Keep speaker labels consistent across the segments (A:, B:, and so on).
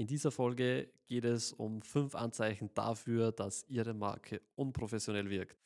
A: In dieser Folge geht es um fünf Anzeichen dafür, dass Ihre Marke unprofessionell wirkt.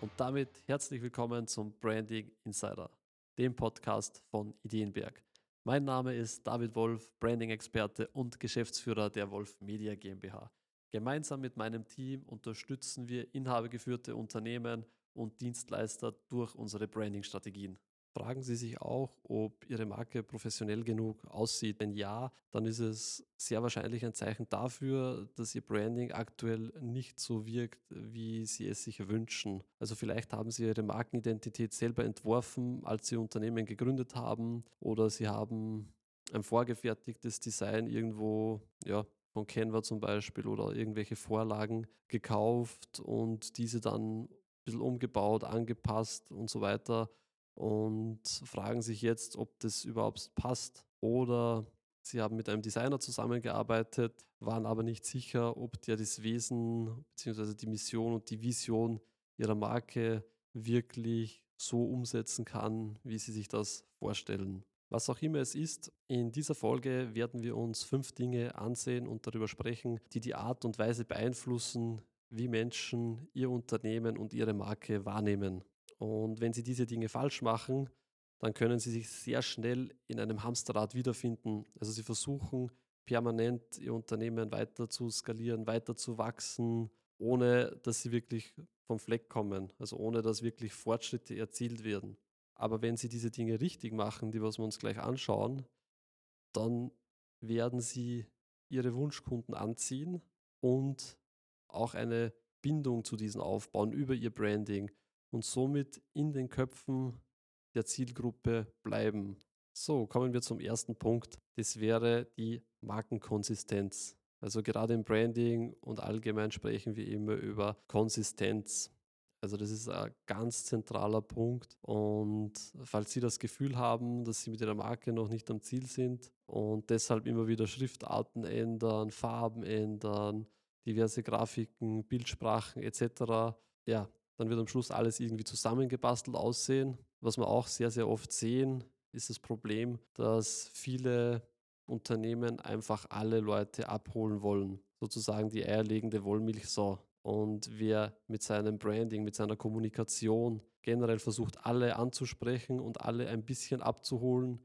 A: Und damit herzlich willkommen zum Branding Insider, dem Podcast von Ideenberg. Mein Name ist David Wolf, Branding-Experte und Geschäftsführer der Wolf Media GmbH. Gemeinsam mit meinem Team unterstützen wir inhabergeführte Unternehmen und Dienstleister durch unsere Branding-Strategien. Fragen Sie sich auch, ob Ihre Marke professionell genug aussieht. Wenn ja, dann ist es sehr wahrscheinlich ein Zeichen dafür, dass Ihr Branding aktuell nicht so wirkt, wie Sie es sich wünschen. Also vielleicht haben Sie Ihre Markenidentität selber entworfen, als Sie Unternehmen gegründet haben, oder Sie haben ein vorgefertigtes Design irgendwo ja, von Canva zum Beispiel oder irgendwelche Vorlagen gekauft und diese dann ein bisschen umgebaut, angepasst und so weiter und fragen sich jetzt, ob das überhaupt passt oder sie haben mit einem Designer zusammengearbeitet, waren aber nicht sicher, ob der das Wesen bzw. die Mission und die Vision ihrer Marke wirklich so umsetzen kann, wie sie sich das vorstellen. Was auch immer es ist, in dieser Folge werden wir uns fünf Dinge ansehen und darüber sprechen, die die Art und Weise beeinflussen, wie Menschen ihr Unternehmen und ihre Marke wahrnehmen. Und wenn Sie diese Dinge falsch machen, dann können Sie sich sehr schnell in einem Hamsterrad wiederfinden. Also Sie versuchen permanent Ihr Unternehmen weiter zu skalieren, weiter zu wachsen, ohne dass Sie wirklich vom Fleck kommen, also ohne dass wirklich Fortschritte erzielt werden. Aber wenn Sie diese Dinge richtig machen, die was wir uns gleich anschauen, dann werden Sie Ihre Wunschkunden anziehen und auch eine Bindung zu diesen aufbauen über Ihr Branding und somit in den Köpfen der Zielgruppe bleiben. So, kommen wir zum ersten Punkt. Das wäre die Markenkonsistenz. Also gerade im Branding und allgemein sprechen wir immer über Konsistenz. Also das ist ein ganz zentraler Punkt. Und falls Sie das Gefühl haben, dass Sie mit Ihrer Marke noch nicht am Ziel sind und deshalb immer wieder Schriftarten ändern, Farben ändern, diverse Grafiken, Bildsprachen etc., ja, dann wird am Schluss alles irgendwie zusammengebastelt aussehen. Was wir auch sehr, sehr oft sehen, ist das Problem, dass viele Unternehmen einfach alle Leute abholen wollen. Sozusagen die eierlegende Wollmilchsau. Und wer mit seinem Branding, mit seiner Kommunikation generell versucht, alle anzusprechen und alle ein bisschen abzuholen,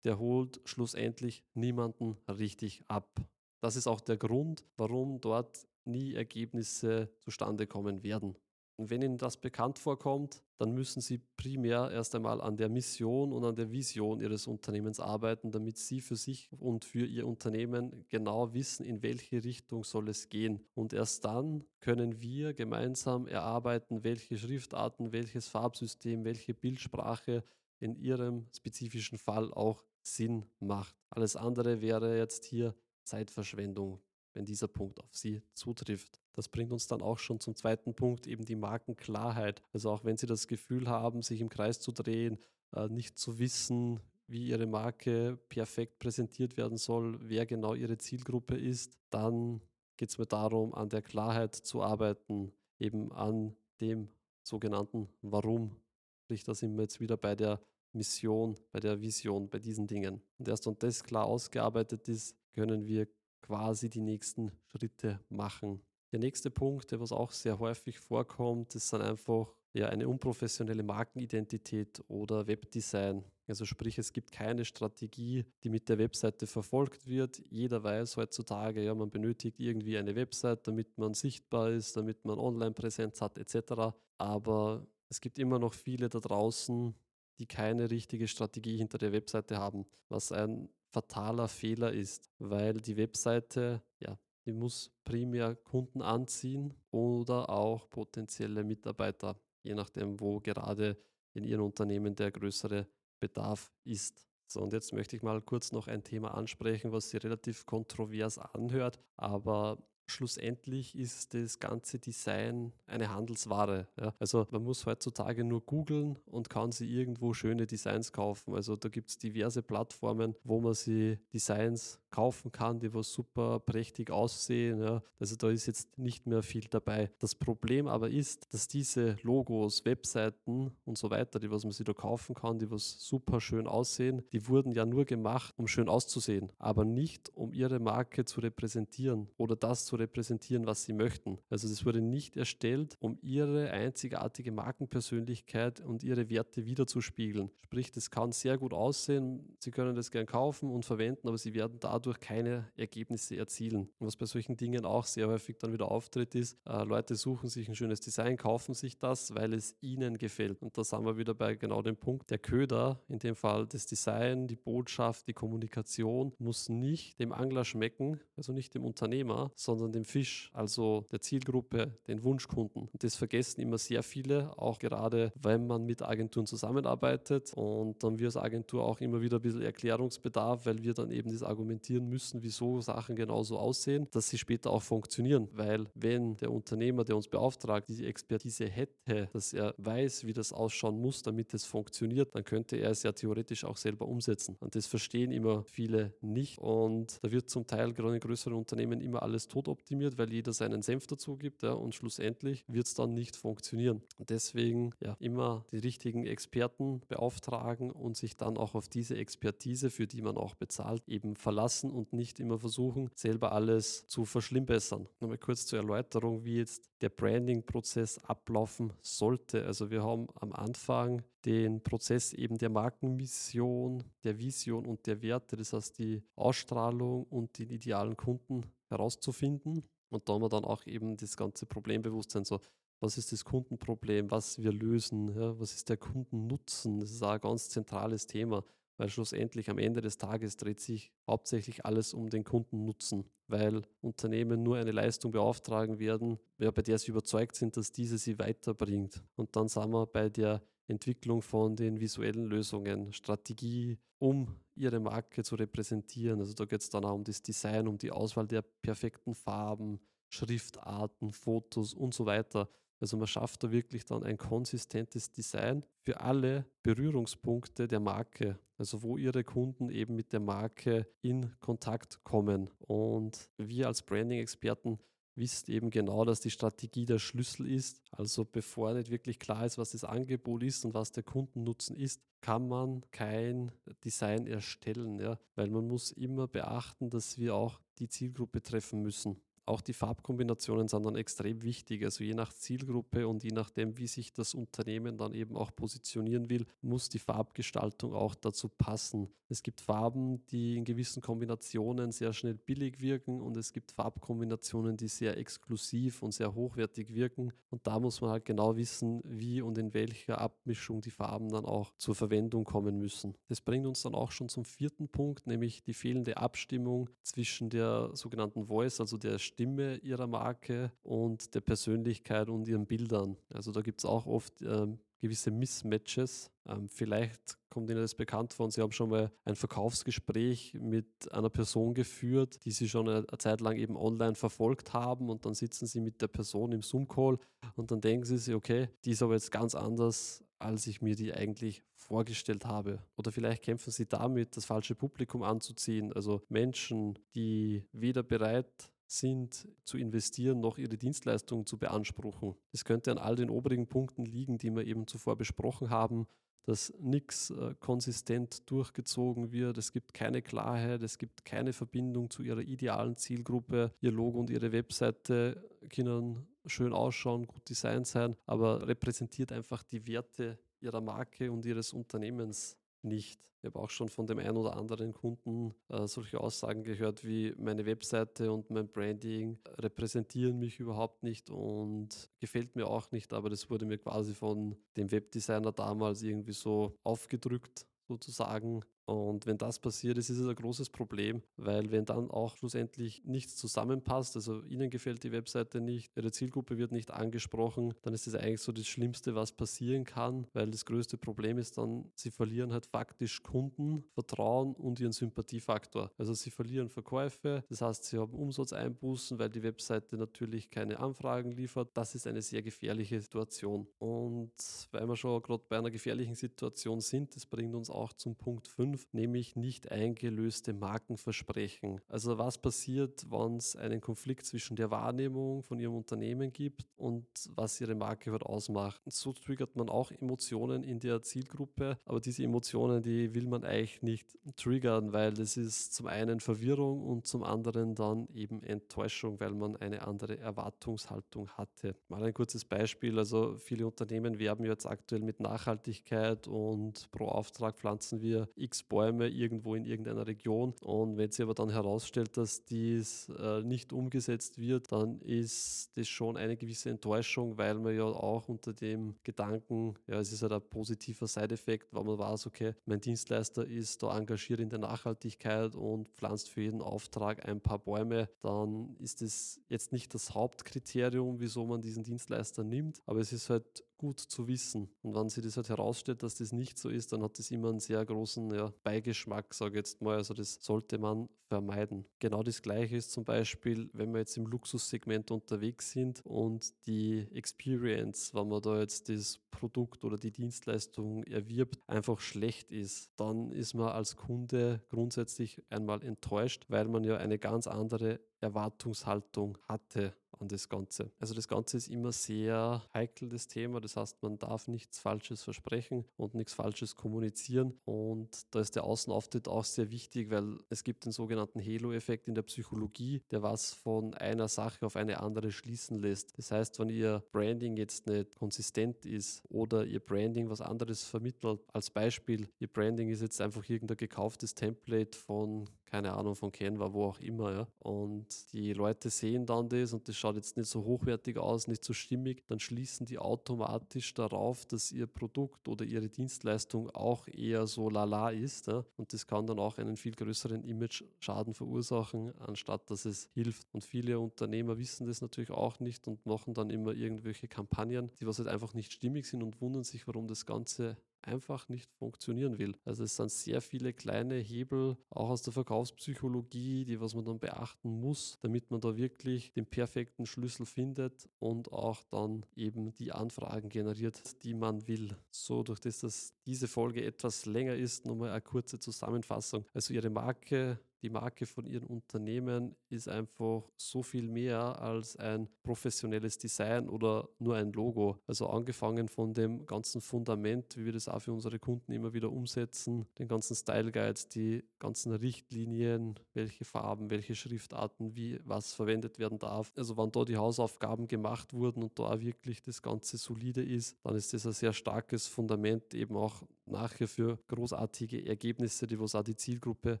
A: der holt schlussendlich niemanden richtig ab. Das ist auch der Grund, warum dort nie Ergebnisse zustande kommen werden. Und wenn Ihnen das bekannt vorkommt, dann müssen Sie primär erst einmal an der Mission und an der Vision Ihres Unternehmens arbeiten, damit Sie für sich und für Ihr Unternehmen genau wissen, in welche Richtung soll es gehen. Und erst dann können wir gemeinsam erarbeiten, welche Schriftarten, welches Farbsystem, welche Bildsprache in Ihrem spezifischen Fall auch Sinn macht. Alles andere wäre jetzt hier Zeitverschwendung wenn dieser Punkt auf Sie zutrifft. Das bringt uns dann auch schon zum zweiten Punkt, eben die Markenklarheit. Also auch wenn Sie das Gefühl haben, sich im Kreis zu drehen, äh, nicht zu wissen, wie Ihre Marke perfekt präsentiert werden soll, wer genau Ihre Zielgruppe ist, dann geht es mir darum, an der Klarheit zu arbeiten, eben an dem sogenannten Warum. Sprich, da sind wir jetzt wieder bei der Mission, bei der Vision, bei diesen Dingen. Und erst wenn das klar ausgearbeitet ist, können wir quasi die nächsten Schritte machen. Der nächste Punkt, der was auch sehr häufig vorkommt, ist dann einfach ja, eine unprofessionelle Markenidentität oder Webdesign. Also sprich, es gibt keine Strategie, die mit der Webseite verfolgt wird. Jeder weiß heutzutage, ja, man benötigt irgendwie eine Website, damit man sichtbar ist, damit man Online-Präsenz hat etc. Aber es gibt immer noch viele da draußen, die keine richtige Strategie hinter der Webseite haben, was ein fataler Fehler ist, weil die Webseite, ja, die muss primär Kunden anziehen oder auch potenzielle Mitarbeiter, je nachdem, wo gerade in Ihrem Unternehmen der größere Bedarf ist. So, und jetzt möchte ich mal kurz noch ein Thema ansprechen, was sich relativ kontrovers anhört, aber schlussendlich ist das ganze Design eine Handelsware. Ja. Also man muss heutzutage nur googeln und kann sie irgendwo schöne Designs kaufen. Also da gibt es diverse Plattformen, wo man sie Designs kaufen kann, die was super prächtig aussehen. Ja. Also da ist jetzt nicht mehr viel dabei. Das Problem aber ist, dass diese Logos, Webseiten und so weiter, die was man sich da kaufen kann, die was super schön aussehen, die wurden ja nur gemacht, um schön auszusehen, aber nicht um ihre Marke zu repräsentieren oder das zu repräsentieren, was sie möchten. Also das wurde nicht erstellt, um ihre einzigartige Markenpersönlichkeit und ihre Werte wiederzuspiegeln. Sprich, das kann sehr gut aussehen, Sie können das gern kaufen und verwenden, aber Sie werden dadurch keine Ergebnisse erzielen. Und was bei solchen Dingen auch sehr häufig dann wieder auftritt, ist, äh, Leute suchen sich ein schönes Design, kaufen sich das, weil es ihnen gefällt. Und da sind wir wieder bei genau dem Punkt. Der Köder, in dem Fall das Design, die Botschaft, die Kommunikation, muss nicht dem Angler schmecken, also nicht dem Unternehmer, sondern dem Fisch, also der Zielgruppe, den Wunschkunden. Und das vergessen immer sehr viele, auch gerade wenn man mit Agenturen zusammenarbeitet und dann wir als Agentur auch immer wieder ein bisschen Erklärungsbedarf, weil wir dann eben das argumentieren müssen, wieso Sachen genauso aussehen, dass sie später auch funktionieren. Weil wenn der Unternehmer, der uns beauftragt, diese Expertise hätte, dass er weiß, wie das ausschauen muss, damit es funktioniert, dann könnte er es ja theoretisch auch selber umsetzen. Und das verstehen immer viele nicht. Und da wird zum Teil gerade in größeren Unternehmen immer alles tot optimiert, weil jeder seinen Senf dazu gibt. Ja, und schlussendlich wird es dann nicht funktionieren. Deswegen ja immer die richtigen Experten beauftragen und sich dann auch auf diese Expertise, für die man auch bezahlt, eben verlassen und nicht immer versuchen, selber alles zu verschlimmbessern. Nochmal kurz zur Erläuterung, wie jetzt der Branding-Prozess ablaufen sollte. Also wir haben am Anfang den Prozess eben der Markenmission, der Vision und der Werte, das heißt die Ausstrahlung und den idealen Kunden herauszufinden. Und da haben wir dann auch eben das ganze Problembewusstsein, so was ist das Kundenproblem, was wir lösen, ja, was ist der Kundennutzen, das ist auch ein ganz zentrales Thema weil schlussendlich am Ende des Tages dreht sich hauptsächlich alles um den Kundennutzen, weil Unternehmen nur eine Leistung beauftragen werden, ja, bei der sie überzeugt sind, dass diese sie weiterbringt. Und dann sind wir bei der Entwicklung von den visuellen Lösungen, Strategie, um ihre Marke zu repräsentieren. Also da geht es dann auch um das Design, um die Auswahl der perfekten Farben, Schriftarten, Fotos und so weiter. Also man schafft da wirklich dann ein konsistentes Design für alle Berührungspunkte der Marke, also wo ihre Kunden eben mit der Marke in Kontakt kommen. Und wir als Branding-Experten wissen eben genau, dass die Strategie der Schlüssel ist. Also bevor nicht wirklich klar ist, was das Angebot ist und was der Kundennutzen ist, kann man kein Design erstellen, ja? weil man muss immer beachten, dass wir auch die Zielgruppe treffen müssen. Auch die Farbkombinationen sind dann extrem wichtig. Also je nach Zielgruppe und je nachdem, wie sich das Unternehmen dann eben auch positionieren will, muss die Farbgestaltung auch dazu passen. Es gibt Farben, die in gewissen Kombinationen sehr schnell billig wirken und es gibt Farbkombinationen, die sehr exklusiv und sehr hochwertig wirken. Und da muss man halt genau wissen, wie und in welcher Abmischung die Farben dann auch zur Verwendung kommen müssen. Das bringt uns dann auch schon zum vierten Punkt, nämlich die fehlende Abstimmung zwischen der sogenannten Voice, also der Stimme, ihrer Marke und der Persönlichkeit und ihren Bildern. Also da gibt es auch oft ähm, gewisse Mismatches. Ähm, vielleicht kommt Ihnen das bekannt vor und Sie haben schon mal ein Verkaufsgespräch mit einer Person geführt, die Sie schon eine, eine Zeit lang eben online verfolgt haben und dann sitzen Sie mit der Person im Zoom-Call und dann denken Sie sich, okay, die ist aber jetzt ganz anders, als ich mir die eigentlich vorgestellt habe. Oder vielleicht kämpfen Sie damit, das falsche Publikum anzuziehen, also Menschen, die weder bereit sind, zu investieren, noch ihre Dienstleistungen zu beanspruchen. Es könnte an all den oberen Punkten liegen, die wir eben zuvor besprochen haben, dass nichts äh, konsistent durchgezogen wird, es gibt keine Klarheit, es gibt keine Verbindung zu ihrer idealen Zielgruppe. Ihr Logo und ihre Webseite können schön ausschauen, gut designt sein, aber repräsentiert einfach die Werte ihrer Marke und ihres Unternehmens nicht. Ich habe auch schon von dem einen oder anderen Kunden äh, solche Aussagen gehört wie meine Webseite und mein Branding repräsentieren mich überhaupt nicht und gefällt mir auch nicht, aber das wurde mir quasi von dem Webdesigner damals irgendwie so aufgedrückt sozusagen und wenn das passiert ist, ist es ein großes Problem, weil wenn dann auch schlussendlich nichts zusammenpasst, also Ihnen gefällt die Webseite nicht, Ihre Zielgruppe wird nicht angesprochen, dann ist das eigentlich so das Schlimmste, was passieren kann, weil das größte Problem ist dann, Sie verlieren halt faktisch Kunden, Vertrauen und Ihren Sympathiefaktor. Also Sie verlieren Verkäufe, das heißt, Sie haben Umsatzeinbußen, weil die Webseite natürlich keine Anfragen liefert. Das ist eine sehr gefährliche Situation. Und weil wir schon gerade bei einer gefährlichen Situation sind, das bringt uns auch zum Punkt 5 12, nämlich nicht eingelöste Markenversprechen. Also was passiert, wenn es einen Konflikt zwischen der Wahrnehmung von Ihrem Unternehmen gibt und was Ihre Marke halt ausmacht. So triggert man auch Emotionen in der Zielgruppe, aber diese Emotionen, die will man eigentlich nicht triggern, weil das ist zum einen Verwirrung und zum anderen dann eben Enttäuschung, weil man eine andere Erwartungshaltung hatte. Mal ein kurzes Beispiel, also viele Unternehmen werben jetzt aktuell mit Nachhaltigkeit und pro Auftrag pflanzen wir x Bäume irgendwo in irgendeiner Region. Und wenn sich aber dann herausstellt, dass dies äh, nicht umgesetzt wird, dann ist das schon eine gewisse Enttäuschung, weil man ja auch unter dem Gedanken, ja, es ist halt ein positiver Side-Effekt, weil man weiß, okay, mein Dienstleister ist da engagiert in der Nachhaltigkeit und pflanzt für jeden Auftrag ein paar Bäume, dann ist das jetzt nicht das Hauptkriterium, wieso man diesen Dienstleister nimmt, aber es ist halt gut zu wissen. Und wenn sich das halt herausstellt, dass das nicht so ist, dann hat das immer einen sehr großen ja, Beigeschmack, sage ich jetzt mal. Also das sollte man vermeiden. Genau das gleiche ist zum Beispiel, wenn wir jetzt im Luxussegment unterwegs sind und die Experience, wenn man da jetzt das Produkt oder die Dienstleistung erwirbt, einfach schlecht ist, dann ist man als Kunde grundsätzlich einmal enttäuscht, weil man ja eine ganz andere Erwartungshaltung hatte an das Ganze. Also das Ganze ist immer sehr heikel, das Thema. Das heißt, man darf nichts Falsches versprechen und nichts Falsches kommunizieren. Und da ist der Außenauftritt auch sehr wichtig, weil es gibt den sogenannten Halo-Effekt in der Psychologie, der was von einer Sache auf eine andere schließen lässt. Das heißt, wenn Ihr Branding jetzt nicht konsistent ist oder Ihr Branding was anderes vermittelt, als Beispiel, Ihr Branding ist jetzt einfach irgendein gekauftes Template von keine Ahnung, von Canva, wo auch immer, ja. Und die Leute sehen dann das und das schaut jetzt nicht so hochwertig aus, nicht so stimmig, dann schließen die automatisch darauf, dass ihr Produkt oder ihre Dienstleistung auch eher so lala ist. Ja. Und das kann dann auch einen viel größeren Image-Schaden verursachen, anstatt dass es hilft. Und viele Unternehmer wissen das natürlich auch nicht und machen dann immer irgendwelche Kampagnen, die was halt einfach nicht stimmig sind und wundern sich, warum das Ganze einfach nicht funktionieren will. Also es sind sehr viele kleine Hebel, auch aus der Verkaufspsychologie, die was man dann beachten muss, damit man da wirklich den perfekten Schlüssel findet und auch dann eben die Anfragen generiert, die man will. So, durch das, dass diese Folge etwas länger ist, nochmal eine kurze Zusammenfassung. Also Ihre Marke die Marke von ihrem Unternehmen ist einfach so viel mehr als ein professionelles Design oder nur ein Logo. Also angefangen von dem ganzen Fundament, wie wir das auch für unsere Kunden immer wieder umsetzen, den ganzen Style Guides, die ganzen Richtlinien, welche Farben, welche Schriftarten, wie was verwendet werden darf. Also wenn da die Hausaufgaben gemacht wurden und da auch wirklich das Ganze solide ist, dann ist das ein sehr starkes Fundament eben auch nachher für großartige Ergebnisse, die was auch die Zielgruppe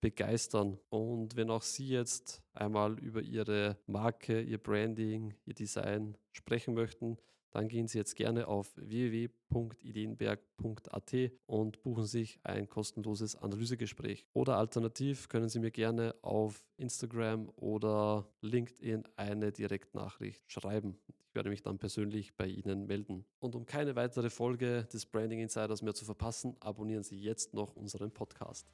A: begeistern. Und wenn auch Sie jetzt einmal über Ihre Marke, Ihr Branding, Ihr Design sprechen möchten, dann gehen Sie jetzt gerne auf www.ideenberg.at und buchen sich ein kostenloses Analysegespräch. Oder alternativ können Sie mir gerne auf Instagram oder LinkedIn eine Direktnachricht schreiben. Ich werde mich dann persönlich bei Ihnen melden. Und um keine weitere Folge des Branding Insiders mehr zu verpassen, abonnieren Sie jetzt noch unseren Podcast.